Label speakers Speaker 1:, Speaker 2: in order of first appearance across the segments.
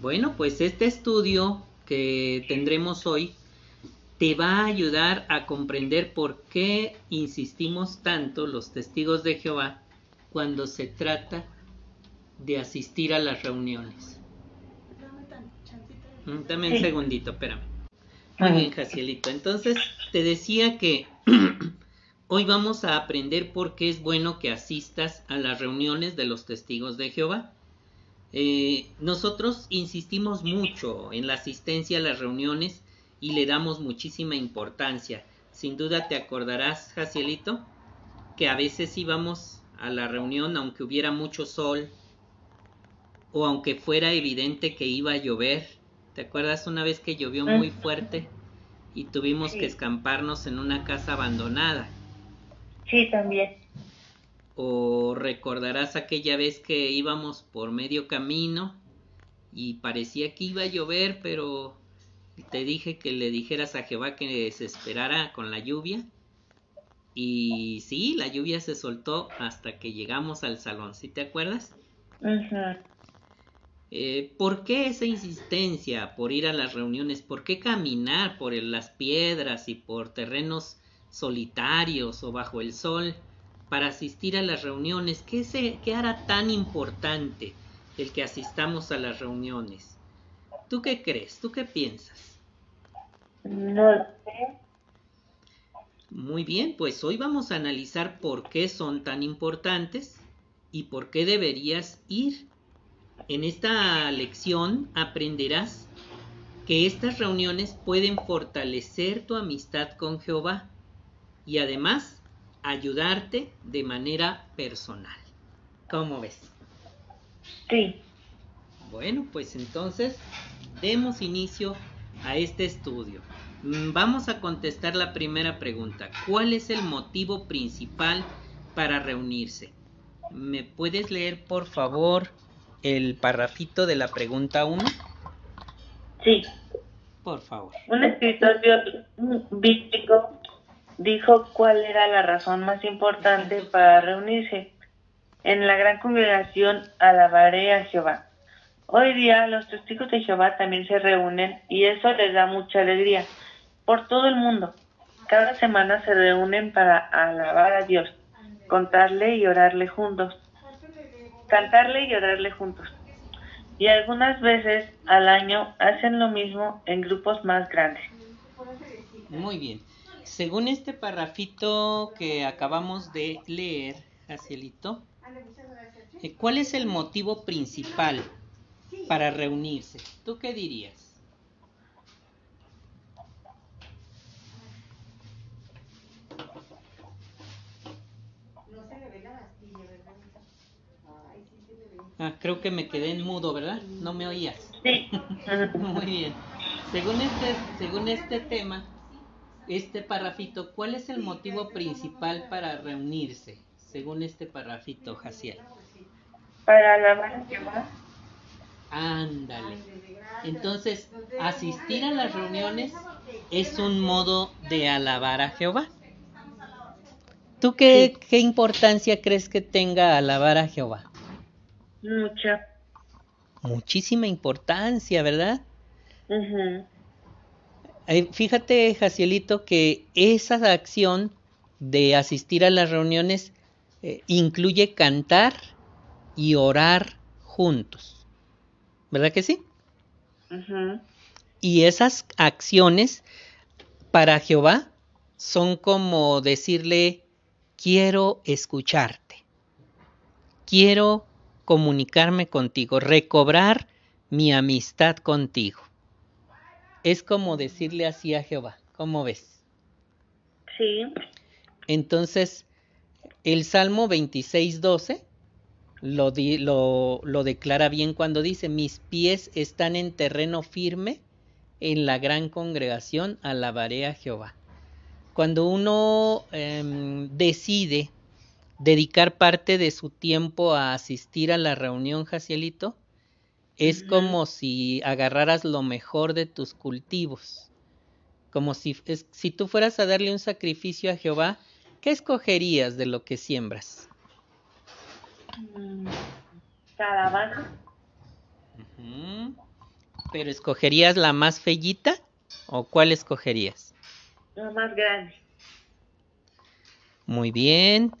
Speaker 1: Bueno, pues este estudio que tendremos hoy te va a ayudar a comprender por qué insistimos tanto los testigos de Jehová cuando se trata de asistir a las reuniones. Dame un segundito, espérame. Muy bien, Jacielito. Entonces, te decía que hoy vamos a aprender por qué es bueno que asistas a las reuniones de los testigos de Jehová. Eh, nosotros insistimos mucho en la asistencia a las reuniones y le damos muchísima importancia. Sin duda te acordarás, Jacielito, que a veces íbamos a la reunión aunque hubiera mucho sol o aunque fuera evidente que iba a llover. ¿Te acuerdas una vez que llovió muy fuerte y tuvimos que escamparnos en una casa abandonada?
Speaker 2: Sí, también.
Speaker 1: O recordarás aquella vez que íbamos por medio camino y parecía que iba a llover, pero te dije que le dijeras a Jehová que se esperara con la lluvia. Y sí, la lluvia se soltó hasta que llegamos al salón, ¿sí te acuerdas? Eh, ¿Por qué esa insistencia por ir a las reuniones? ¿Por qué caminar por las piedras y por terrenos solitarios o bajo el sol? Para asistir a las reuniones? ¿Qué, se, qué hará tan importante el que asistamos a las reuniones? ¿Tú qué crees? ¿Tú qué piensas?
Speaker 2: No sé.
Speaker 1: Muy bien, pues hoy vamos a analizar por qué son tan importantes y por qué deberías ir. En esta lección aprenderás que estas reuniones pueden fortalecer tu amistad con Jehová y además ayudarte de manera personal. ¿Cómo ves?
Speaker 2: Sí.
Speaker 1: Bueno, pues entonces demos inicio a este estudio. Mm, vamos a contestar la primera pregunta. ¿Cuál es el motivo principal para reunirse? ¿Me puedes leer, por favor, el parrafito de la pregunta 1?
Speaker 2: Sí.
Speaker 1: Por favor.
Speaker 2: Un escritor bíblico dijo cuál era la razón más importante para reunirse. En la gran congregación alabaré a Jehová. Hoy día los testigos de Jehová también se reúnen y eso les da mucha alegría por todo el mundo. Cada semana se reúnen para alabar a Dios, contarle y orarle juntos, cantarle y orarle juntos. Y algunas veces al año hacen lo mismo en grupos más grandes.
Speaker 1: Muy bien según este parrafito que acabamos de leer, Jacielito, eh, ¿cuál es el motivo principal para reunirse? ¿Tú qué dirías? Ah, creo que me quedé en mudo, ¿verdad? No me oías.
Speaker 2: Sí.
Speaker 1: Muy bien. Según este, según este tema, este parrafito, ¿cuál es el motivo principal para reunirse, según este parrafito, Jaciel?
Speaker 2: Para alabar a Jehová.
Speaker 1: Ándale. Entonces, asistir a las reuniones es un modo de alabar a Jehová. ¿Tú qué, qué importancia crees que tenga alabar a Jehová?
Speaker 2: Mucha.
Speaker 1: Muchísima importancia, ¿verdad? Fíjate, Jacielito, que esa acción de asistir a las reuniones eh, incluye cantar y orar juntos. ¿Verdad que sí? Y esas acciones para Jehová son como decirle, quiero escucharte, quiero comunicarme contigo, recobrar mi amistad contigo es como decirle así a Jehová. ¿Cómo ves?
Speaker 2: Sí.
Speaker 1: Entonces, el Salmo 26, 12 lo, lo, lo declara bien cuando dice, mis pies están en terreno firme, en la gran congregación alabaré a Jehová. Cuando uno em, decide dedicar parte de su tiempo a asistir a la reunión, Jacielito, es como si agarraras lo mejor de tus cultivos. Como si, si tú fueras a darle un sacrificio a Jehová, ¿qué escogerías de lo que siembras?
Speaker 2: Calabaza.
Speaker 1: ¿Pero escogerías la más fellita o cuál escogerías?
Speaker 2: La más grande.
Speaker 1: Muy bien.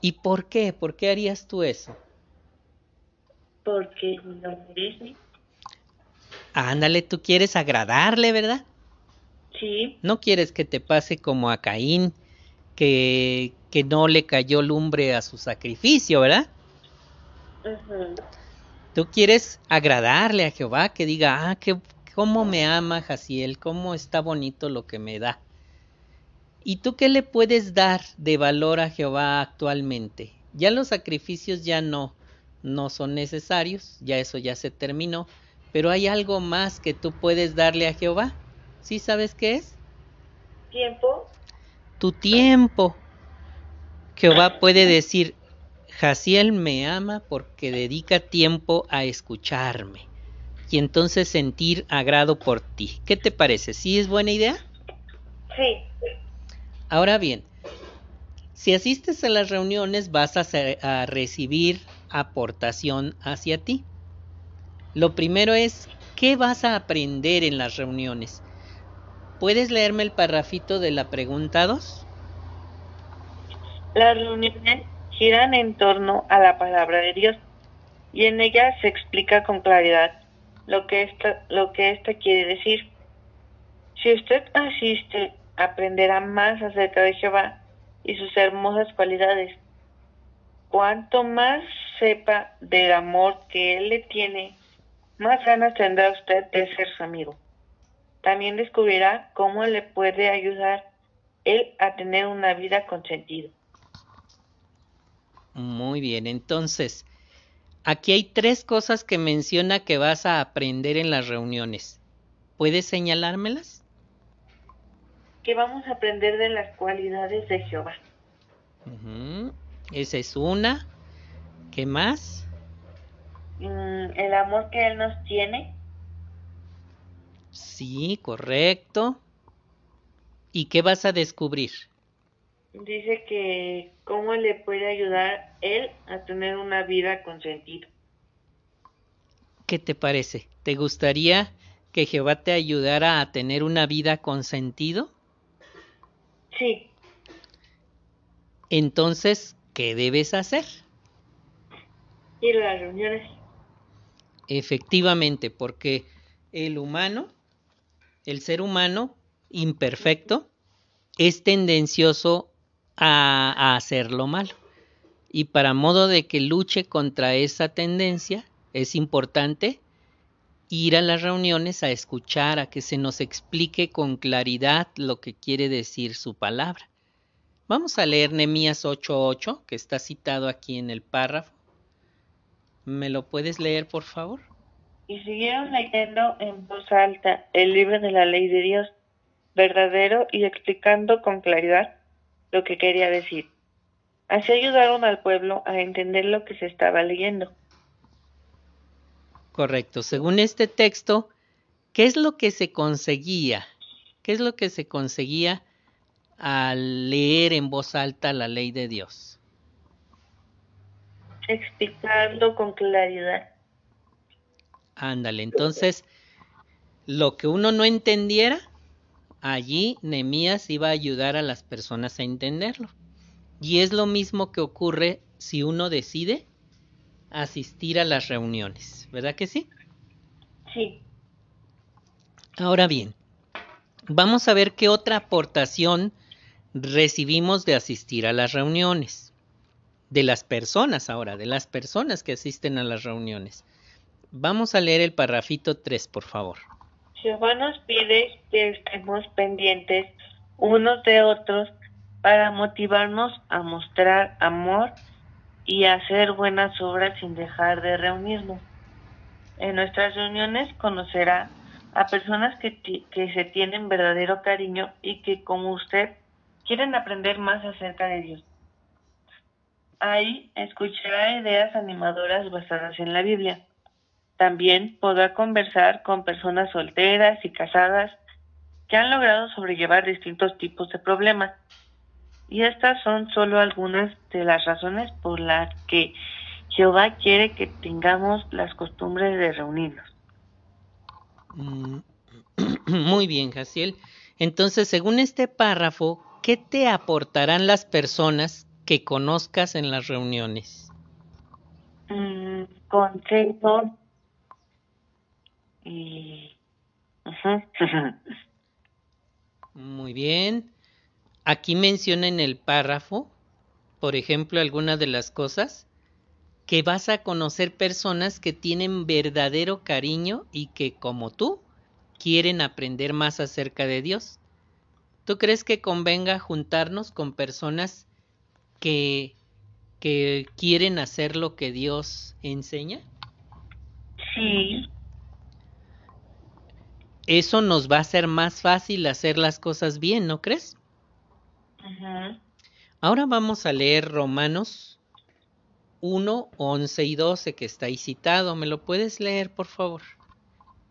Speaker 1: ¿Y por qué? ¿Por qué harías tú eso?
Speaker 2: Porque lo merece.
Speaker 1: Ándale, tú quieres agradarle, ¿verdad?
Speaker 2: Sí.
Speaker 1: No quieres que te pase como a Caín, que, que no le cayó lumbre a su sacrificio, ¿verdad?
Speaker 2: Ujú.
Speaker 1: Tú quieres agradarle a Jehová, que diga, ah, que, cómo me ama Jaciel, cómo está bonito lo que me da. ¿Y tú qué le puedes dar de valor a Jehová actualmente? Ya los sacrificios ya no, no son necesarios, ya eso ya se terminó, pero hay algo más que tú puedes darle a Jehová. ¿Sí sabes qué es?
Speaker 2: Tiempo.
Speaker 1: Tu tiempo. Jehová puede decir, Jaciel me ama porque dedica tiempo a escucharme y entonces sentir agrado por ti. ¿Qué te parece? ¿Sí es buena idea?
Speaker 2: Sí.
Speaker 1: Ahora bien, si asistes a las reuniones vas a, ser- a recibir aportación hacia ti. Lo primero es, ¿qué vas a aprender en las reuniones? ¿Puedes leerme el parrafito de la pregunta 2?
Speaker 2: Las reuniones giran en torno a la palabra de Dios y en ellas se explica con claridad lo que esta, lo que esta quiere decir. Si usted asiste, aprenderá más acerca de Jehová y sus hermosas cualidades. Cuanto más sepa del amor que Él le tiene, más ganas tendrá usted de ser su amigo. También descubrirá cómo le puede ayudar Él a tener una vida con sentido.
Speaker 1: Muy bien, entonces, aquí hay tres cosas que menciona que vas a aprender en las reuniones. ¿Puedes señalármelas?
Speaker 2: que vamos a aprender de las cualidades de Jehová.
Speaker 1: Esa es una. ¿Qué más?
Speaker 2: Mm, el amor que Él nos tiene,
Speaker 1: Sí, correcto. ¿Y qué vas a descubrir?
Speaker 2: dice que cómo le puede ayudar Él a tener una vida con sentido.
Speaker 1: ¿Qué te parece? ¿Te gustaría que Jehová te ayudara a tener una vida con sentido?
Speaker 2: Sí,
Speaker 1: Entonces, ¿qué debes hacer?
Speaker 2: Ir a las reuniones.
Speaker 1: Efectivamente, porque el humano, el ser humano imperfecto, es tendencioso a, a hacer lo malo. Y para modo de que luche contra esa tendencia, es importante ir a las reuniones a escuchar, a que se nos explique con claridad lo que quiere decir su palabra. Vamos a leer Nehemías 8:8, que está citado aquí en el párrafo. ¿Me lo puedes leer, por favor?
Speaker 2: Y siguieron leyendo en voz alta el libro de la ley de Dios, verdadero y explicando con claridad lo que quería decir. Así ayudaron al pueblo a entender lo que se estaba leyendo.
Speaker 1: Correcto. Según este texto, ¿qué es lo que se conseguía? ¿Qué es lo que se conseguía al leer en voz alta la ley de Dios?
Speaker 2: Explicando con claridad.
Speaker 1: Ándale, entonces, lo que uno no entendiera, allí Nehemías iba a ayudar a las personas a entenderlo. Y es lo mismo que ocurre si uno decide asistir a las reuniones, ¿verdad que sí?
Speaker 2: Sí.
Speaker 1: Ahora bien, vamos a ver qué otra aportación recibimos de asistir a las reuniones. De las personas ahora, de las personas que asisten a las reuniones. Vamos a leer el parrafito 3, por favor.
Speaker 2: Jehová nos pide que estemos pendientes unos de otros para motivarnos a mostrar amor y hacer buenas obras sin dejar de reunirnos. En nuestras reuniones conocerá a personas que, que se tienen verdadero cariño y que, como usted, quieren aprender más acerca de Dios. Ahí escuchará ideas animadoras basadas en la Biblia. También podrá conversar con personas solteras y casadas que han logrado sobrellevar distintos tipos de problemas. Y estas son solo algunas de las razones por las que Jehová quiere que tengamos las costumbres de reunirnos.
Speaker 1: Mm, muy bien, Jaciel. Entonces, según este párrafo, ¿qué te aportarán las personas que conozcas en las reuniones?
Speaker 2: Mm, consejos y...
Speaker 1: Muy bien. Aquí menciona en el párrafo, por ejemplo, algunas de las cosas que vas a conocer personas que tienen verdadero cariño y que, como tú, quieren aprender más acerca de Dios. ¿Tú crees que convenga juntarnos con personas que, que quieren hacer lo que Dios enseña?
Speaker 2: Sí.
Speaker 1: Eso nos va a hacer más fácil hacer las cosas bien, ¿no crees? Ahora vamos a leer Romanos 1, 11 y 12 que está ahí citado. ¿Me lo puedes leer, por favor?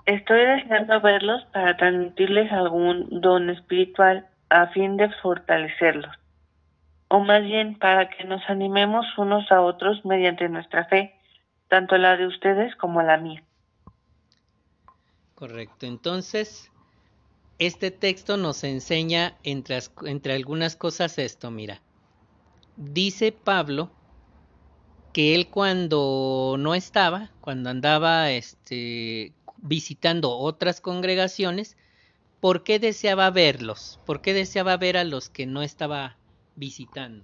Speaker 2: Estoy deseando verlos para transmitirles algún don espiritual a fin de fortalecerlos, o más bien para que nos animemos unos a otros mediante nuestra fe, tanto la de ustedes como la mía.
Speaker 1: Correcto. Entonces, este texto nos enseña entre, entre algunas cosas esto, mira. Dice Pablo que él cuando no estaba, cuando andaba este, visitando otras congregaciones, ¿por qué deseaba verlos? ¿Por qué deseaba ver a los que no estaba visitando?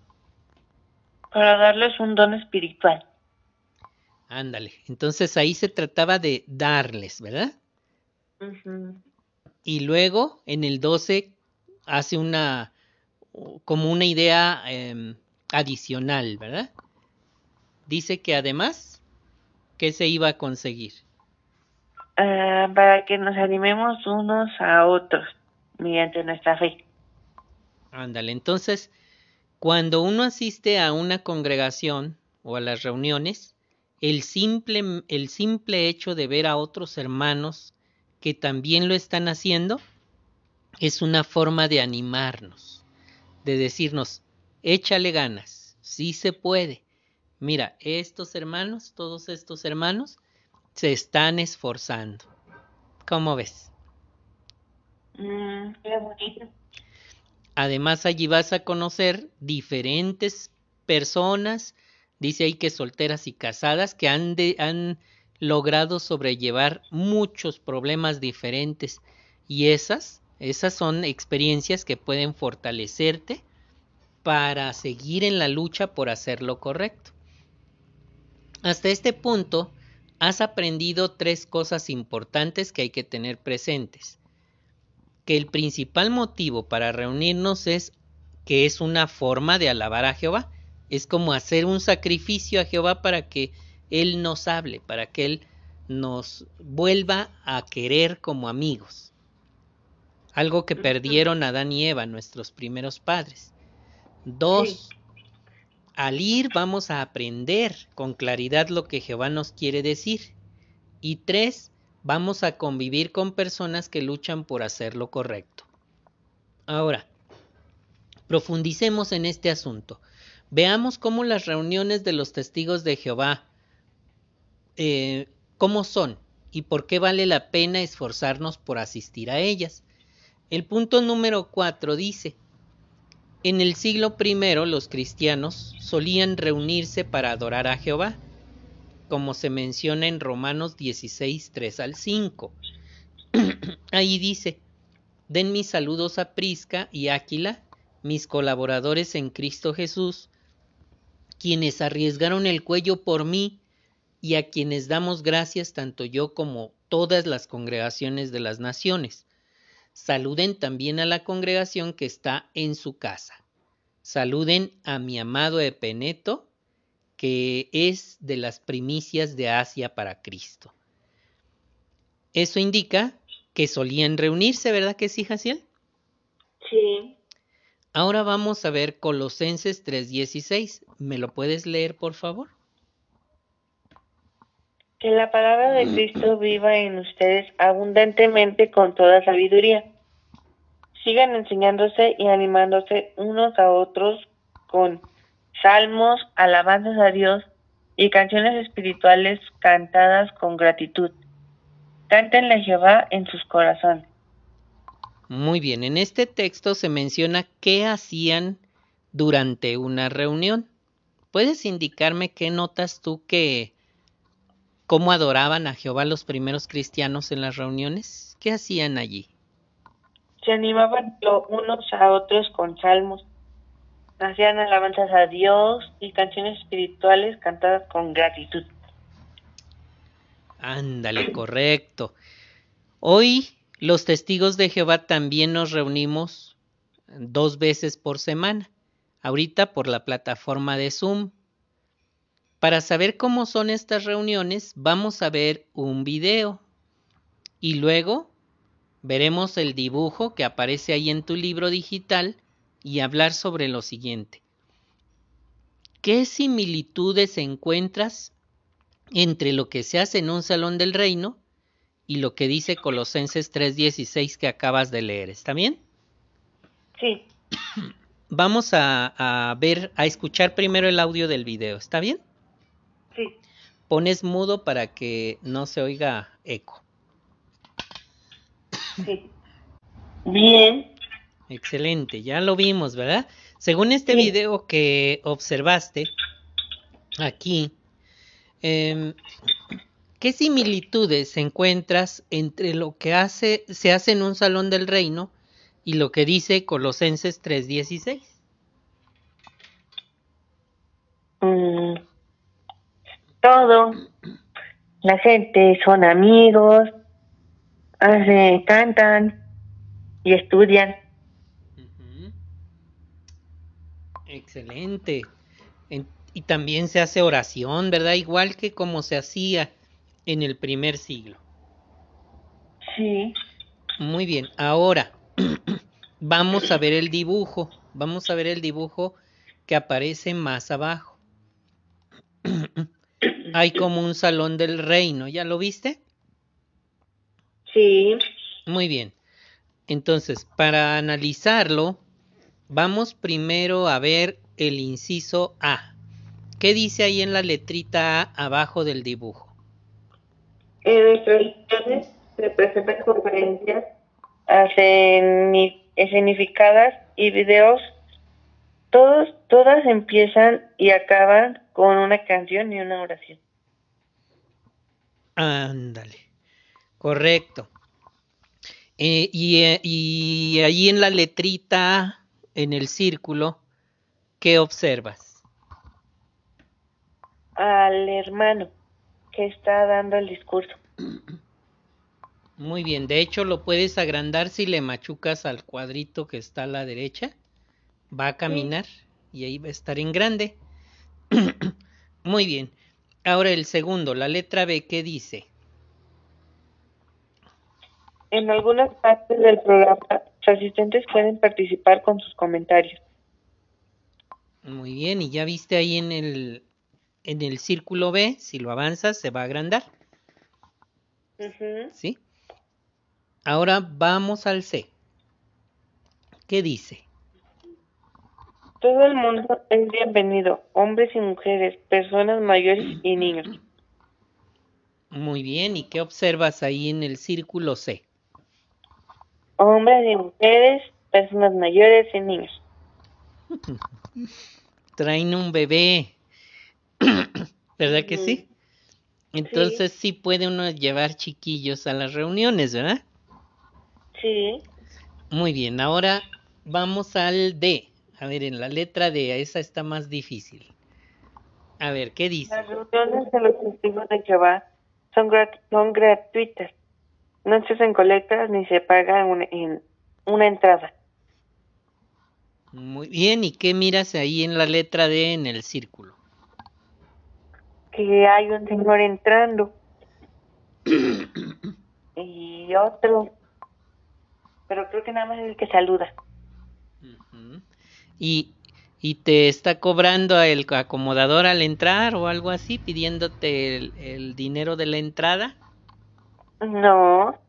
Speaker 2: Para darles un don espiritual.
Speaker 1: Ándale, entonces ahí se trataba de darles, ¿verdad? Y luego en el 12 hace una, como una idea em, adicional, ¿verdad? Dice que además, ¿qué se iba a conseguir?
Speaker 2: Ah, para que nos animemos unos a otros mediante nuestra fe.
Speaker 1: Ándale, entonces, cuando uno asiste a una congregación o a las reuniones, el simple, el simple hecho de ver a otros hermanos que también lo están haciendo, es una forma de animarnos, de decirnos, échale ganas, sí se puede. Mira, estos hermanos, todos estos hermanos, se están esforzando. ¿Cómo ves?
Speaker 2: Mm, qué bonito.
Speaker 1: Además, allí vas a conocer diferentes personas, dice ahí que solteras y casadas, que han, logrado sobrellevar muchos problemas diferentes y esas, esas son experiencias que pueden fortalecerte para seguir en la lucha por hacer lo correcto. Hasta este punto has aprendido tres cosas importantes que hay que tener presentes. Que el principal motivo para reunirnos es que es una forma de alabar a Jehová. Es como hacer un sacrificio a Jehová para que él nos hable, para que Él nos vuelva a querer como amigos. Algo que perdieron Adán y Eva, nuestros primeros padres. Dos, al ir vamos a aprender con claridad lo que Jehová nos quiere decir. Y tres, vamos a convivir con personas que luchan por hacer lo correcto. Ahora, profundicemos en este asunto. Veamos cómo las reuniones de los testigos de Jehová eh, cómo son y por qué vale la pena esforzarnos por asistir a ellas. El punto número cuatro dice, en el siglo I los cristianos solían reunirse para adorar a Jehová, como se menciona en Romanos 16, 3 al 5. Ahí dice, den mis saludos a Prisca y Áquila, mis colaboradores en Cristo Jesús, quienes arriesgaron el cuello por mí y a quienes damos gracias tanto yo como todas las congregaciones de las naciones. Saluden también a la congregación que está en su casa. Saluden a mi amado Epeneto, que es de las primicias de Asia para Cristo. Eso indica que solían reunirse, ¿verdad que sí, Jaciel?
Speaker 2: Sí.
Speaker 1: Ahora vamos a ver Colosenses 3:16. ¿Me lo puedes leer, por favor?
Speaker 2: Que la palabra de Cristo viva en ustedes abundantemente con toda sabiduría. Sigan enseñándose y animándose unos a otros con salmos, alabanzas a Dios y canciones espirituales cantadas con gratitud. Cántenle a Jehová en sus corazones.
Speaker 1: Muy bien, en este texto se menciona qué hacían durante una reunión. ¿Puedes indicarme qué notas tú que cómo adoraban a Jehová los primeros cristianos en las reuniones? ¿Qué hacían allí?
Speaker 2: Se animaban unos a otros con salmos, hacían alabanzas a Dios y canciones espirituales cantadas con gratitud.
Speaker 1: Ándale, correcto. Hoy los testigos de Jehová también nos reunimos dos veces por semana, ahorita por la plataforma de Zoom. Para saber cómo son estas reuniones, vamos a ver un video y luego veremos el dibujo que aparece ahí en tu libro digital y hablar sobre lo siguiente. ¿Qué similitudes encuentras entre lo que se hace en un salón del reino y lo que dice Colosenses 3:16 que acabas de leer? ¿Está bien?
Speaker 2: Sí.
Speaker 1: Vamos a, a ver, a escuchar primero el audio del video, ¿está bien? Pones mudo para que no se oiga eco.
Speaker 2: Sí. Bien.
Speaker 1: Excelente, ya lo vimos, ¿verdad? Según este video que observaste aquí, em, ¿qué similitudes encuentras entre lo que hace, se hace en un salón del reino y lo que dice Colosenses 3:16?
Speaker 2: Mm, todo. La gente son amigos, hacen, cantan y estudian.
Speaker 1: Excelente. y también se hace oración, ¿verdad? Igual que como se hacía en el primer siglo.
Speaker 2: Sí.
Speaker 1: Muy bien. Ahora vamos a ver el dibujo. Vamos a ver el dibujo que aparece más abajo. hay como un salón del reino. ¿Ya lo viste?
Speaker 2: Sí.
Speaker 1: Muy bien. Entonces, para analizarlo, vamos primero a ver el inciso A. ¿Qué dice ahí en la letrita A abajo del dibujo?
Speaker 2: En religiones se presentan conferencias escenificadas y videos. Todos, todas empiezan y acaban con una canción y una oración.
Speaker 1: Ándale, correcto. Eh, y, eh, y ahí en la letrita, en el círculo, ¿qué observas?
Speaker 2: Al hermano que está dando el discurso.
Speaker 1: Muy bien, de hecho lo puedes agrandar si le machucas al cuadrito que está a la derecha. Va a caminar y ahí va a estar en grande. Muy bien. Ahora el segundo, la letra B, ¿qué dice?
Speaker 2: En algunas partes del programa, asistentes pueden participar con sus comentarios.
Speaker 1: Muy bien, y ya viste ahí en el, en el círculo B, si lo avanzas, se va a agrandar. ¿Sí? Ahora vamos al C. ¿Qué dice?
Speaker 2: Todo el mundo es bienvenido, hombres y mujeres, personas mayores y niños.
Speaker 1: Muy bien, ¿y qué observas ahí en el círculo C?
Speaker 2: Hombres y mujeres, personas mayores y niños.
Speaker 1: Traen un bebé, ¿verdad que sí? Entonces sí. sí puede uno llevar chiquillos a las reuniones, ¿verdad?
Speaker 2: Sí.
Speaker 1: Muy bien, ahora vamos al D. A ver, en la letra D, esa está más difícil. A ver, ¿qué dice?
Speaker 2: Las reuniones de los testigos de Jehová son, son gratuitas. No se hacen colectas ni se paga una, en una entrada.
Speaker 1: Muy bien, ¿y qué miras ahí en la letra D en el círculo?
Speaker 2: Que hay un señor entrando. y otro. Pero creo que nada más es el que saluda
Speaker 1: y, y te está cobrando el acomodador al entrar o algo así, pidiéndote el, dinero de la entrada.
Speaker 2: No.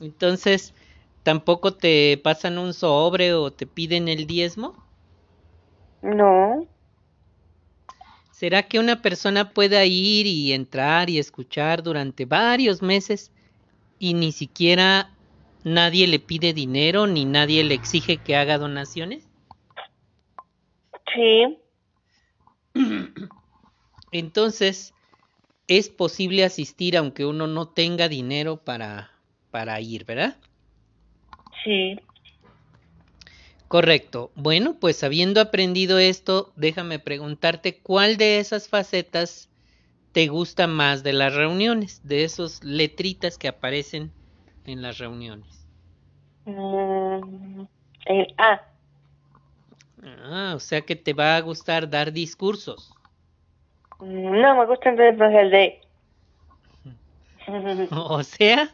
Speaker 1: Entonces, ¿tampoco te pasan un sobre o te piden el diezmo?
Speaker 2: No.
Speaker 1: ¿Será que una persona pueda ir y entrar y escuchar durante varios meses y ni siquiera nadie le pide dinero ni nadie le exige que haga donaciones?
Speaker 2: Sí.
Speaker 1: Entonces, es posible asistir aunque uno no tenga dinero para, para ir, ¿verdad?
Speaker 2: Sí.
Speaker 1: Correcto. Bueno, pues habiendo aprendido esto, déjame preguntarte cuál de esas facetas te gusta más de las reuniones, de esos letritas que aparecen en las reuniones.
Speaker 2: Mm, el A.
Speaker 1: Ah, o sea que te va a gustar dar discursos.
Speaker 2: No, me gusta entonces el D.
Speaker 1: O sea,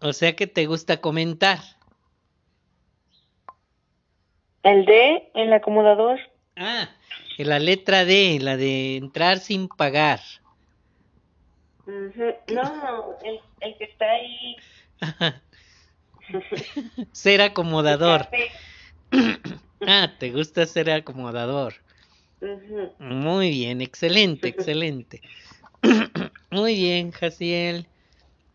Speaker 1: o sea que te gusta comentar.
Speaker 2: El D, el acomodador.
Speaker 1: Ah, la letra D, la de entrar sin pagar.
Speaker 2: No, el, el que está ahí.
Speaker 1: Ser acomodador. Ah, te gusta ser acomodador. Muy bien, excelente, excelente. Muy bien, Jaciel.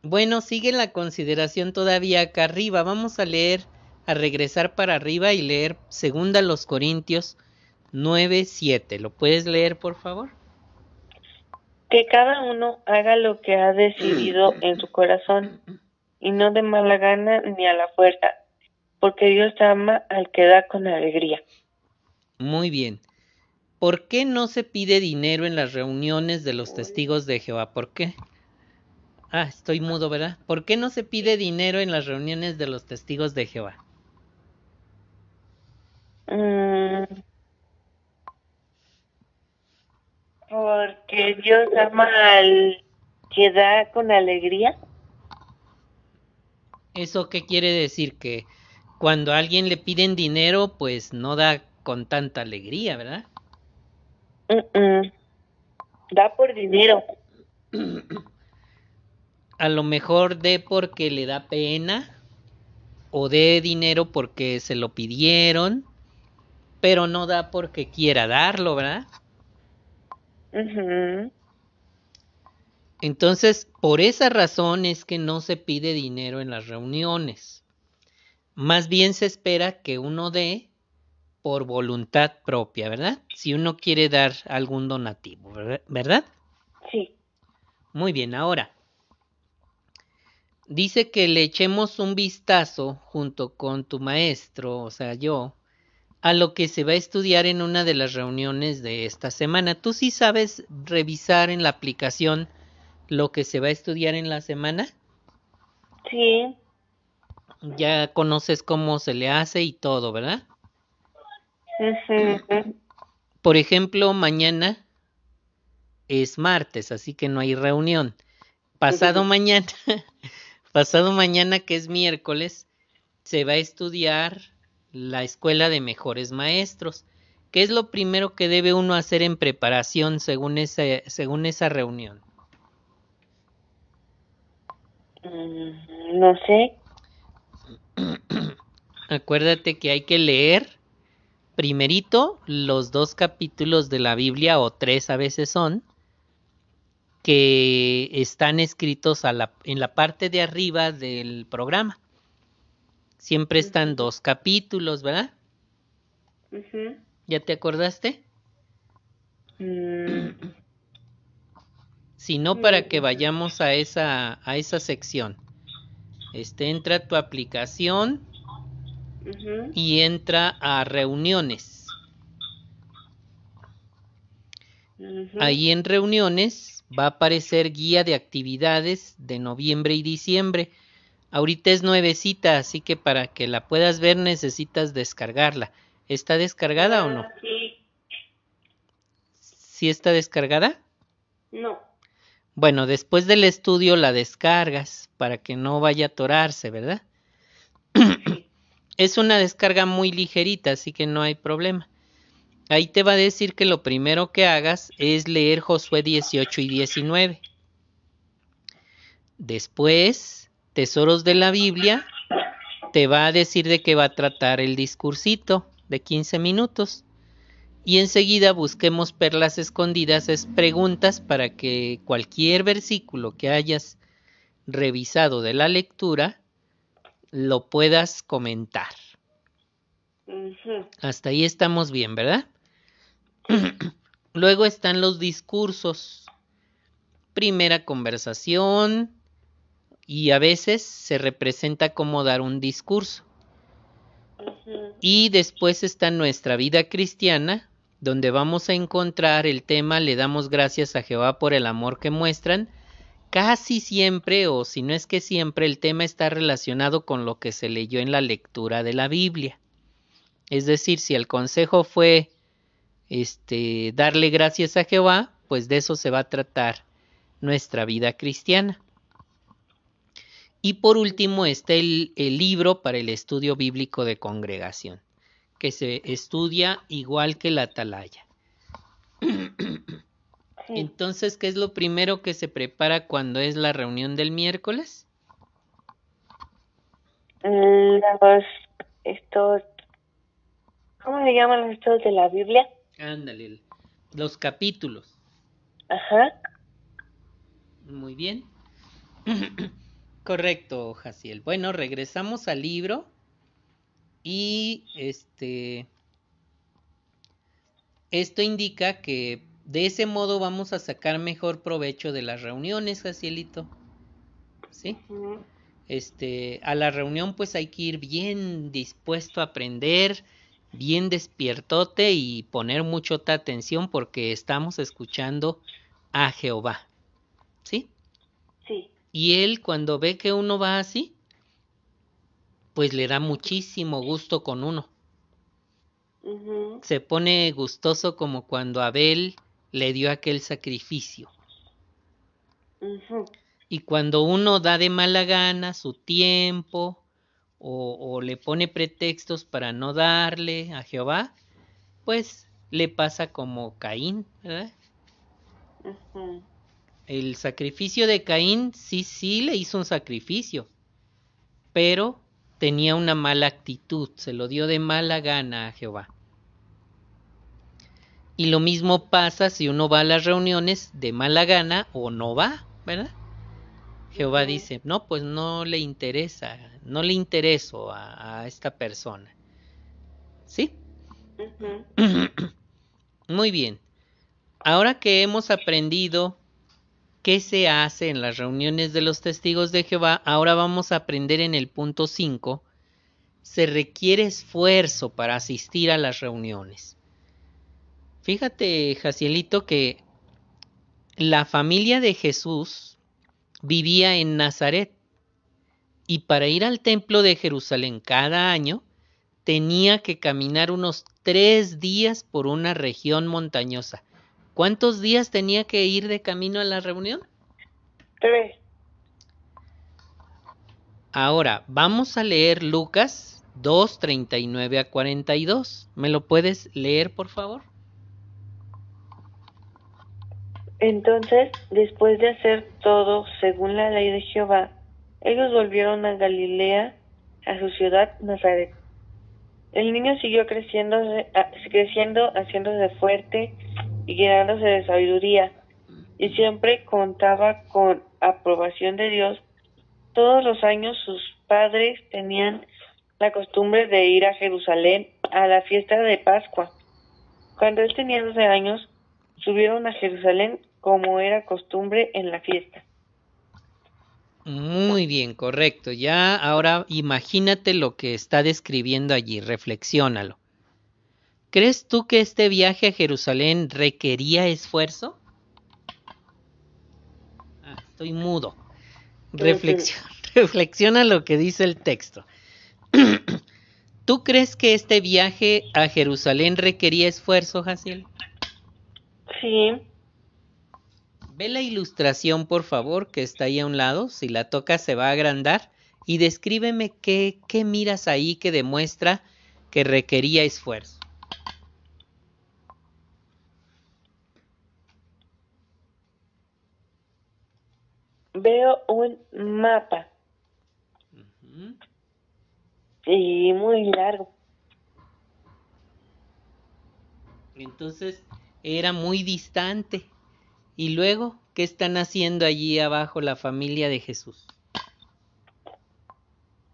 Speaker 1: Bueno, sigue la consideración todavía acá arriba. Vamos a leer, a regresar para arriba y leer segunda los Corintios 9, 7. ¿Lo puedes leer, por favor?
Speaker 2: Que cada uno haga lo que ha decidido en su corazón y no de mala gana ni a la fuerza, porque Dios ama al que da con alegría.
Speaker 1: Muy bien. ¿Por qué no se pide dinero en las reuniones de los testigos de Jehová? ¿Por qué? Ah, estoy mudo, ¿verdad? ¿Por qué no se pide dinero en las reuniones de los testigos de Jehová?
Speaker 2: Mm. Porque Dios ama al que da con alegría.
Speaker 1: ¿Eso qué quiere decir? Que cuando a alguien le piden dinero, pues no da con tanta alegría, ¿verdad?
Speaker 2: Da por dinero.
Speaker 1: A lo mejor dé porque le da pena o dé dinero porque se lo pidieron, pero no da porque quiera darlo, ¿verdad?
Speaker 2: Ujú.
Speaker 1: Entonces, por esa razón es que no se pide dinero en las reuniones. Más bien se espera que uno dé por voluntad propia, ¿verdad? Si uno quiere dar algún donativo, ¿verdad?
Speaker 2: Sí.
Speaker 1: Muy bien, ahora. Dice que le echemos un vistazo junto con tu maestro, o sea, yo, a lo que se va a estudiar en una de las reuniones de esta semana. ¿Tú sí sabes revisar en la aplicación lo que se va a estudiar en la semana?
Speaker 2: Sí.
Speaker 1: Ya conoces cómo se le hace y todo, ¿verdad? Por ejemplo, mañana es martes, así que no hay reunión. Pasado mañana, pasado mañana que es miércoles, se va a estudiar la escuela de mejores maestros. ¿Qué es lo primero que debe uno hacer en preparación según esa, según esa reunión?
Speaker 2: Mm, No sé.
Speaker 1: Acuérdate que hay que leer primerito los dos capítulos de la Biblia, o tres a veces son, que están escritos a la- en la parte de arriba del programa. Siempre están dos capítulos, ¿verdad? ¿Ya te acordaste?
Speaker 2: Mm,
Speaker 1: Si no, para que
Speaker 2: Mm.
Speaker 1: vayamos a esa, a esa sección. Este, entra a tu aplicación y entra a reuniones. Ahí en reuniones va a aparecer guía de actividades de noviembre y diciembre. Ahorita es nuevecita, así que para que la puedas ver necesitas descargarla. ¿Está descargada o no?
Speaker 2: Ah, Sí.
Speaker 1: ¿Sí está descargada?
Speaker 2: No.
Speaker 1: Bueno, después del estudio la descargas para que no vaya a atorarse, ¿verdad? Es una descarga muy ligerita, así que no hay problema. Ahí te va a decir que lo primero que hagas es leer Josué 18 y 19. Después, Tesoros de la Biblia, te va a decir de qué va a tratar el discursito de 15 minutos. Y enseguida busquemos perlas escondidas, es preguntas para que cualquier versículo que hayas revisado de la lectura lo puedas comentar. Hasta ahí estamos bien, ¿verdad? Luego están los discursos. Primera conversación y a veces se representa como dar un discurso. Y después está nuestra vida cristiana, donde vamos a encontrar el tema Le damos gracias a Jehová por el amor que muestran. Casi siempre, o si no es que siempre, el tema está relacionado con lo que se leyó en la lectura de la Biblia. Es decir, si el consejo fue este darle gracias a Jehová, pues de eso se va a tratar nuestra vida cristiana. Y por último está el, libro para el estudio bíblico de congregación, que se estudia igual que la atalaya. Entonces, ¿qué es lo primero que se prepara cuando es la reunión del miércoles?
Speaker 2: Los, estos, ¿cómo se llaman los estudios de la Biblia?
Speaker 1: Ándale, los capítulos.
Speaker 2: Ajá.
Speaker 1: Muy bien. Correcto, Jaciel. Bueno, regresamos al libro y este esto indica que de ese modo vamos a sacar mejor provecho de las reuniones, Jacielito. ¿Sí? Este, a la reunión pues hay que ir bien dispuesto a aprender, bien despiertote y poner mucha atención porque estamos escuchando a Jehová. ¿Sí?
Speaker 2: Sí.
Speaker 1: Y él cuando ve que uno va así, pues le da muchísimo gusto con uno. Se pone gustoso como cuando Abel le dio aquel sacrificio. Y cuando uno da de mala gana su tiempo o, o, le pone pretextos para no darle a Jehová, pues le pasa como Caín, ¿verdad? el sacrificio de Caín sí, sí le hizo un sacrificio, pero tenía una mala actitud, se lo dio de mala gana a Jehová. Y lo mismo pasa si uno va a las reuniones de mala gana o no va, ¿verdad? Jehová dice, no, pues no le interesa, no le intereso a, esta persona. ¿Sí? Muy bien. Ahora que hemos aprendido qué se hace en las reuniones de los testigos de Jehová, ahora vamos a aprender en el punto 5, se requiere esfuerzo para asistir a las reuniones. Fíjate, Jacielito, que la familia de Jesús vivía en Nazaret y para ir al templo de Jerusalén cada año tenía que caminar unos tres días por una región montañosa. ¿Cuántos días tenía que ir de camino a la reunión?
Speaker 2: Tres.
Speaker 1: Ahora, vamos a leer Lucas 2, 39 a 42. ¿Me lo puedes leer, por favor?
Speaker 2: Entonces, después de hacer todo según la ley de Jehová, ellos volvieron a Galilea, a su ciudad Nazaret. El niño siguió creciendo, creciendo haciéndose fuerte y llenándose de sabiduría, y siempre contaba con aprobación de Dios. Todos los años sus padres tenían la costumbre de ir a Jerusalén a la fiesta de Pascua. Cuando él tenía 12 años, subieron a Jerusalén como era costumbre en la fiesta.
Speaker 1: Muy bien, correcto. Ya ahora imagínate lo que está describiendo allí, reflexiónalo. ¿Crees tú que este viaje a Jerusalén requería esfuerzo? Ah, estoy mudo. Reflexiona, reflexiona lo que dice el texto. ¿Tú crees que este viaje a Jerusalén requería esfuerzo, Jaciel?
Speaker 2: Sí.
Speaker 1: Ve la ilustración, por favor, que está ahí a un lado. Si la tocas se va a agrandar. Y descríbeme qué, qué miras ahí que demuestra que requería esfuerzo.
Speaker 2: Veo un mapa. Y muy largo.
Speaker 1: Entonces era muy distante. Y luego, ¿qué están haciendo allí abajo la familia de Jesús?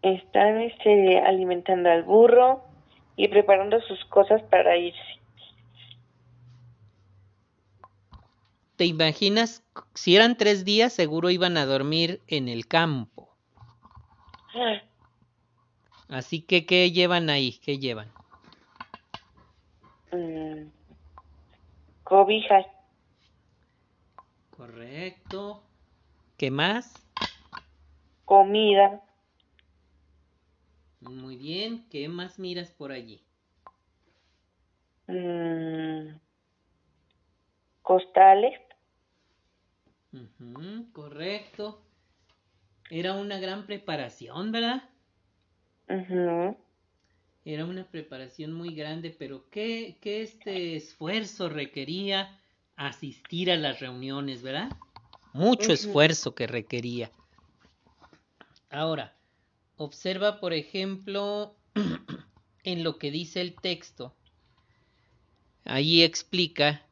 Speaker 2: Están este, alimentando al burro y preparando sus cosas para irse.
Speaker 1: ¿Te imaginas? Si eran tres días, seguro iban a dormir en el campo.
Speaker 2: Ah,
Speaker 1: Así que, ¿qué llevan ahí? ¿Qué llevan?
Speaker 2: mm, cobijas,
Speaker 1: Correcto. ¿Qué más?
Speaker 2: comida,
Speaker 1: Muy bien. ¿Qué más miras por allí?
Speaker 2: mm, costales,
Speaker 1: Correcto. Era una gran preparación, ¿verdad?
Speaker 2: ujú,
Speaker 1: Era una preparación muy grande, pero ¿qué, qué este esfuerzo requería asistir a las reuniones, verdad? Mucho esfuerzo que requería. Ahora, observa, por ejemplo, en lo que dice el texto. Ahí explica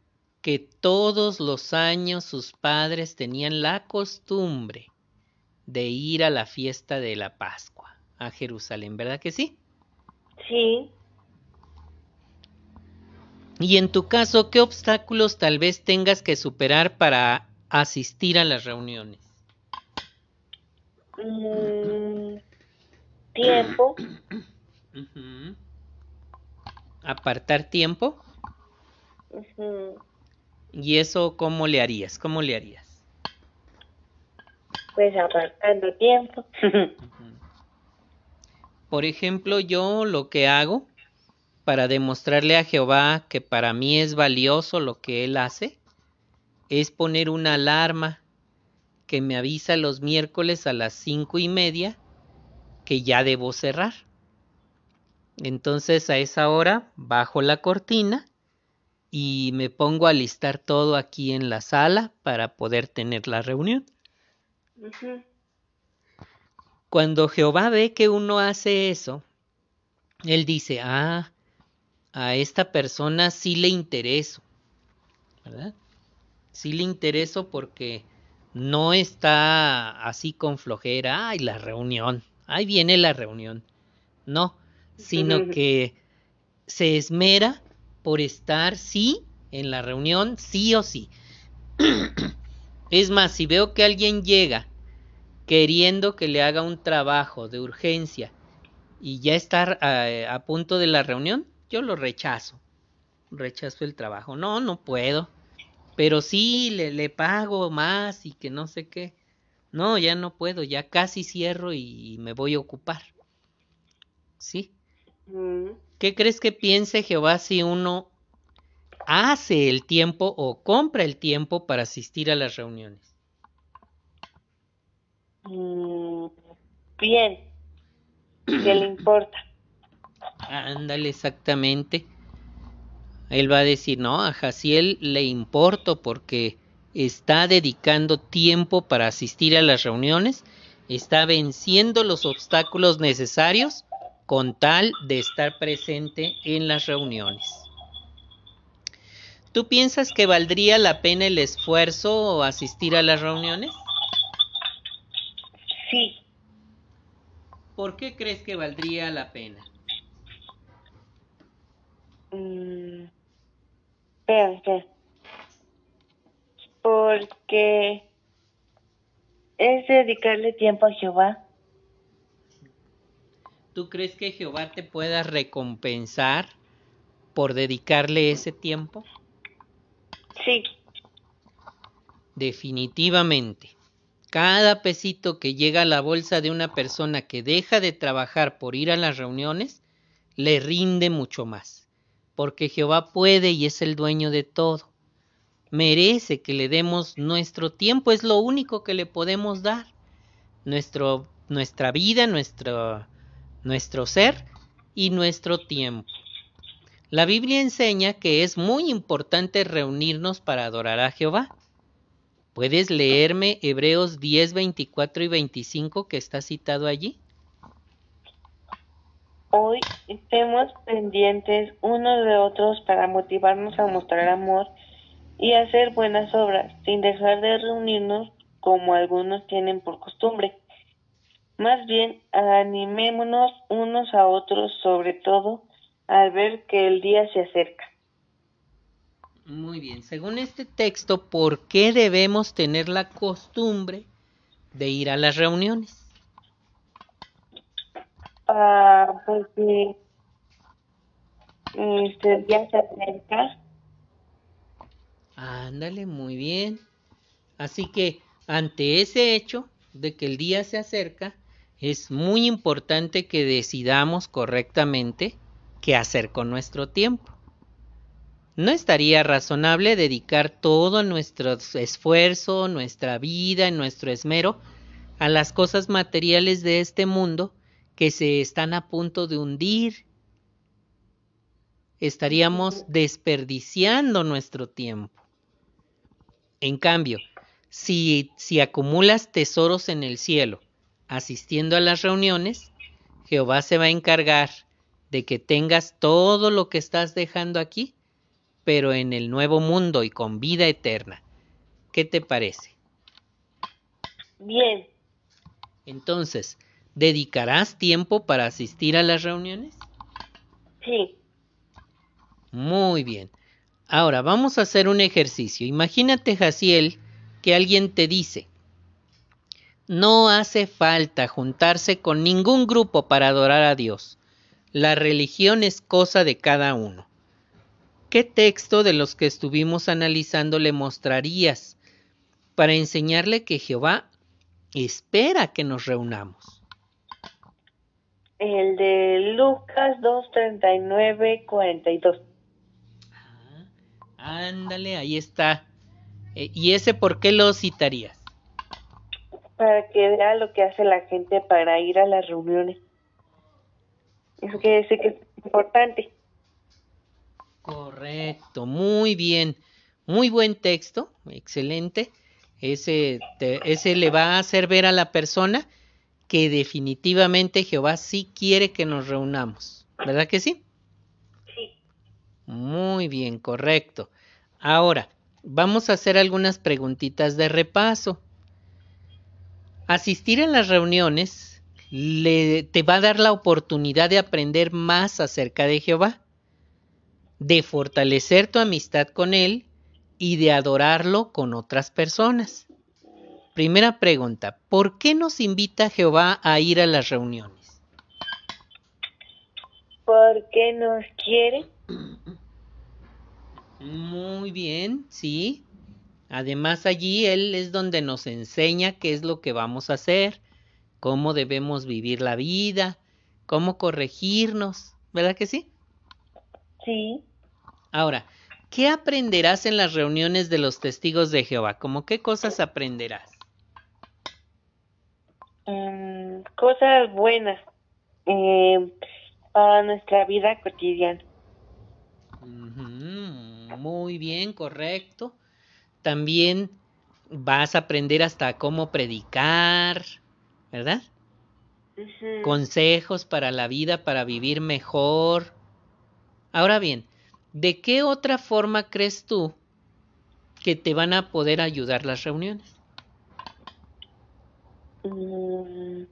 Speaker 1: que todos los años sus padres tenían la costumbre de ir a la fiesta de la Pascua a Jerusalén, ¿verdad que sí?
Speaker 2: sí,
Speaker 1: Y en tu caso, ¿qué obstáculos tal vez tengas que superar para asistir a las reuniones?
Speaker 2: mm, tiempo.
Speaker 1: Apartar tiempo. ¿Y eso cómo le harías? ¿Cómo le harías?
Speaker 2: pues apartando tiempo.
Speaker 1: Por ejemplo, yo lo que hago para demostrarle a Jehová que para mí es valioso lo que Él hace es poner una alarma que me avisa los miércoles a las cinco y media que ya debo cerrar. Entonces a esa hora bajo la cortina y me pongo a listar todo aquí en la sala para poder tener la reunión. Cuando Jehová ve que uno hace eso, Él dice, ah, a esta persona sí le intereso, ¿verdad? Sí le intereso porque no está así con flojera, ay, la reunión, ahí viene la reunión. No, sino que se esmera por estar sí en la reunión, sí o sí. Es más, si veo que alguien llega queriendo que le haga un trabajo de urgencia y ya estar a, a punto de la reunión, yo lo rechazo. Rechazo el trabajo. No, no puedo. Pero sí le, le pago más y que no sé qué. No, ya no puedo, ya casi cierro y me voy a ocupar. ¿Sí?
Speaker 2: ujú.
Speaker 1: ¿Qué crees que piense Jehová si uno hace el tiempo o compra el tiempo para asistir a las reuniones?
Speaker 2: Mm, bien, ¿qué le importa?
Speaker 1: Ándale, exactamente. Él va a decir, no, a Jaciel le importo porque está dedicando tiempo para asistir a las reuniones, está venciendo los obstáculos necesarios con tal de estar presente en las reuniones. ¿Tú piensas que valdría la pena el esfuerzo o asistir a las reuniones?
Speaker 2: Sí,
Speaker 1: ¿Por qué crees que valdría la pena?
Speaker 2: mm, espera, espera. Porque es dedicarle tiempo a Jehová.
Speaker 1: ¿Tú crees que Jehová te pueda recompensar por dedicarle ese tiempo?
Speaker 2: Sí,
Speaker 1: Definitivamente. Cada pesito que llega a la bolsa de una persona que deja de trabajar por ir a las reuniones, le rinde mucho más, porque Jehová puede y es el dueño de todo. Merece que le demos nuestro tiempo, es lo único que le podemos dar. Nuestro, nuestra vida, nuestro, nuestro ser y nuestro tiempo. La Biblia enseña que es muy importante reunirnos para adorar a Jehová. ¿Puedes leerme Hebreos 10, 24 y 25 que está citado allí?
Speaker 2: Hoy estemos pendientes unos de otros para motivarnos a mostrar amor y hacer buenas obras, sin dejar de reunirnos como algunos tienen por costumbre. Más bien, animémonos unos a otros, sobre todo al ver que el día se acerca.
Speaker 1: Muy bien, según este texto, ¿por qué debemos tener la costumbre de ir a las reuniones?
Speaker 2: Ah, porque este día se acerca.
Speaker 1: Ándale, muy bien. Así que ante ese hecho de que el día se acerca, es muy importante que decidamos correctamente qué hacer con nuestro tiempo. ¿No estaría razonable dedicar todo nuestro esfuerzo, nuestra vida, nuestro esmero a las cosas materiales de este mundo que se están a punto de hundir? Estaríamos desperdiciando nuestro tiempo. En cambio, si, si acumulas tesoros en el cielo, asistiendo a las reuniones, Jehová se va a encargar de que tengas todo lo que estás dejando aquí, pero en el nuevo mundo y con vida eterna. ¿Qué te parece?
Speaker 2: Bien.
Speaker 1: Entonces, ¿dedicarás tiempo para asistir a las reuniones?
Speaker 2: Sí.
Speaker 1: Muy bien. Ahora vamos a hacer un ejercicio. Imagínate, Jaciel, que alguien te dice, no hace falta juntarse con ningún grupo para adorar a Dios. La religión es cosa de cada uno. ¿Qué texto de los que estuvimos analizando le mostrarías para enseñarle que Jehová espera que nos reunamos?
Speaker 2: El de Lucas 2, 39, 42.
Speaker 1: ándale, ahí está. Eh, ¿Y ese por qué lo citarías?
Speaker 2: Para que vea lo que hace la gente para ir a las reuniones. Eso quiere decir que es importante.
Speaker 1: Correcto, muy bien. Muy buen texto, excelente. Ese, ese le va a hacer ver a la persona que definitivamente Jehová sí quiere que nos reunamos. ¿Verdad que sí?
Speaker 2: Sí.
Speaker 1: Muy bien, correcto. Ahora, vamos a hacer algunas preguntitas de repaso. Asistir a las reuniones le, te va a dar la oportunidad de aprender más acerca de Jehová, de fortalecer tu amistad con Él y de adorarlo con otras personas. Primera pregunta, ¿por qué nos invita Jehová a ir a las reuniones?
Speaker 2: Porque nos quiere.
Speaker 1: Muy bien, sí. Además allí Él es donde nos enseña qué es lo que vamos a hacer, cómo debemos vivir la vida, cómo corregirnos, ¿verdad que sí?
Speaker 2: Sí.
Speaker 1: Ahora, ¿qué aprenderás en las reuniones de los testigos de Jehová? ¿Cómo qué cosas aprenderás?
Speaker 2: Mm, cosas buenas eh, para nuestra vida cotidiana.
Speaker 1: muy bien, correcto. También vas a aprender hasta cómo predicar, ¿verdad? Consejos para la vida, para vivir mejor. Ahora bien, ¿de qué otra forma crees tú que te van a poder ayudar las reuniones?
Speaker 2: Mm,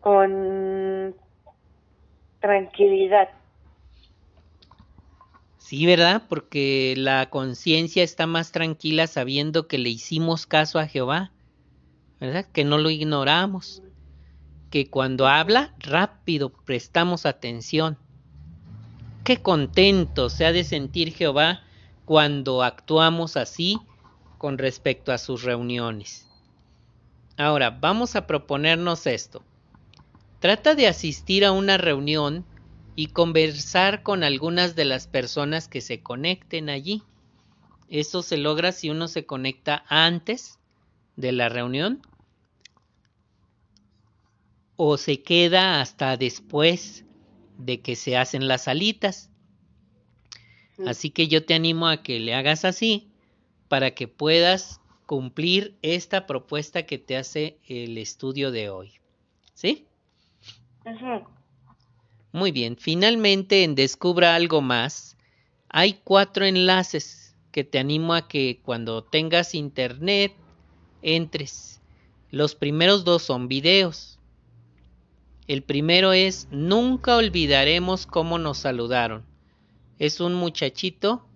Speaker 2: con tranquilidad.
Speaker 1: Sí, ¿verdad? Porque la conciencia está más tranquila sabiendo que le hicimos caso a Jehová ¿verdad? Que no lo ignoramos, que cuando habla rápido prestamos atención. Qué contento se ha de sentir Jehová cuando actuamos así con respecto a sus reuniones. Ahora, vamos a proponernos esto. Trata de asistir a una reunión y conversar con algunas de las personas que se conecten allí. Eso se logra si uno se conecta antes de la reunión o se queda hasta después de que se hacen las salitas. Así que yo te animo a que le hagas así para que puedas cumplir esta propuesta que te hace el estudio de hoy. ¿Sí? Muy bien, finalmente en Descubra algo más, hay cuatro enlaces que te animo a que cuando tengas internet entres. Los primeros dos son videos. El primero es Nunca olvidaremos cómo nos saludaron. Es un muchachito,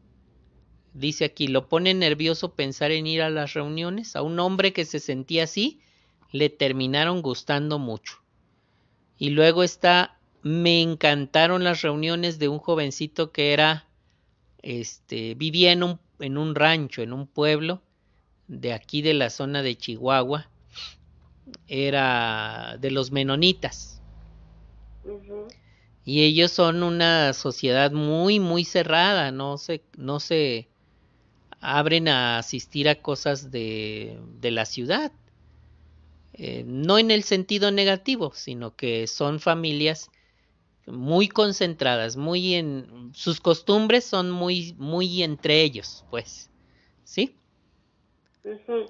Speaker 1: dice aquí, lo pone nervioso pensar en ir a las reuniones. A un hombre que se sentía así, le terminaron gustando mucho. Y luego está, me encantaron las reuniones de un jovencito que era, este, vivía en un, en un rancho, en un pueblo de aquí de la zona de Chihuahua, era de los menonitas. Y ellos son una sociedad muy, muy cerrada, no se, no se abren a asistir a cosas de, de la ciudad. Eh, no en el sentido negativo, sino que son familias muy concentradas, muy en sus costumbres son muy, muy entre ellos, pues, ¿sí?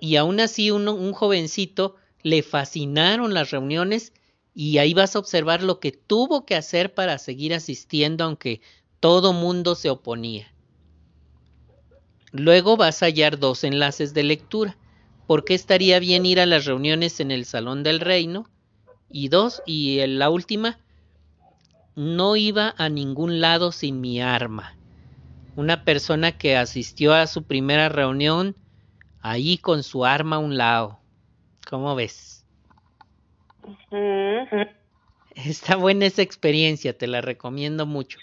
Speaker 1: Y aún así un, un jovencito le fascinaron las reuniones y ahí vas a observar lo que tuvo que hacer para seguir asistiendo aunque todo mundo se oponía. Luego vas a hallar dos enlaces de lectura. ¿Por qué estaría bien ir a las reuniones en el Salón del Reino? Y dos, y la última, no iba a ningún lado sin mi arma. Una persona que asistió a su primera reunión ahí con su arma a un lado. ¿Cómo ves? Está buena esa experiencia, te la recomiendo mucho.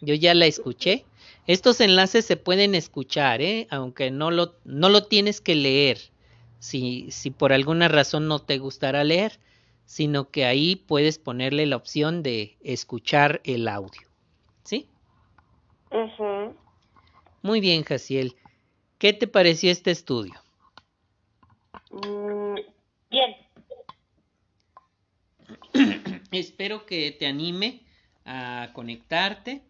Speaker 1: Yo ya la escuché. Estos enlaces se pueden escuchar, ¿eh? aunque no lo, no lo tienes que leer. Si, si por alguna razón no te gustará leer, sino que ahí puedes ponerle la opción de escuchar el audio. ¿Sí? Muy bien, Jaciel. ¿Qué te pareció este estudio?
Speaker 2: Mm, bien.
Speaker 1: Espero que te anime a conectarte.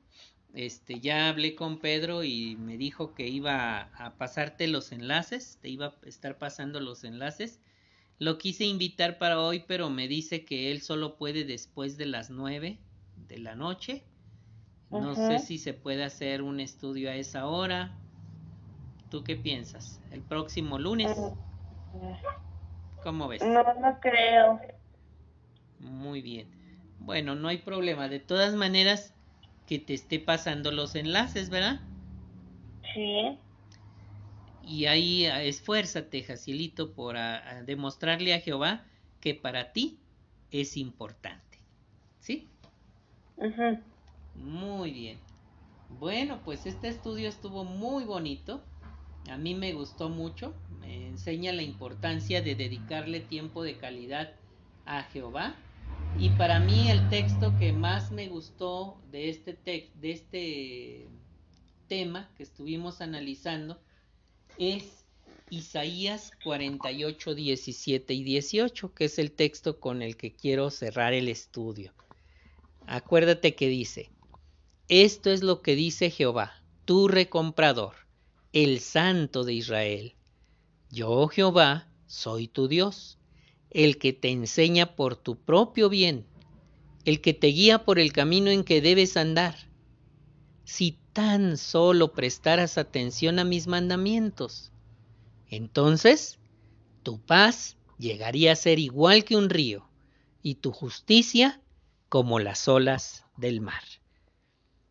Speaker 1: Este, ya hablé con Pedro y me dijo que iba a pasarte los enlaces, te iba a estar pasando los enlaces. Lo quise invitar para hoy, pero me dice que él solo puede después de las nueve de la noche. No sé si se puede hacer un estudio a esa hora. ¿Tú qué piensas? ¿El próximo lunes? ¿Cómo ves?
Speaker 2: No, no creo.
Speaker 1: Muy bien. Bueno, no hay problema. De todas maneras, que te esté pasando los enlaces, ¿verdad?
Speaker 2: Sí.
Speaker 1: Y ahí ah, esfuérzate, Jacielito, por ah, demostrarle a Jehová que para ti es importante. ¿Sí? Muy bien. Bueno, pues este estudio estuvo muy bonito. A mí me gustó mucho. Me enseña la importancia de dedicarle tiempo de calidad a Jehová y para mí el texto que más me gustó de este, de este tema que estuvimos analizando es Isaías 48, 17 y 18, que es el texto con el que quiero cerrar el estudio. Acuérdate que dice, esto es lo que dice Jehová, tu recomprador, el Santo de Israel. Yo, Jehová, soy tu Dios el que te enseña por tu propio bien, el que te guía por el camino en que debes andar. Si tan solo prestaras atención a mis mandamientos, entonces tu paz llegaría a ser igual que un río y tu justicia como las olas del mar.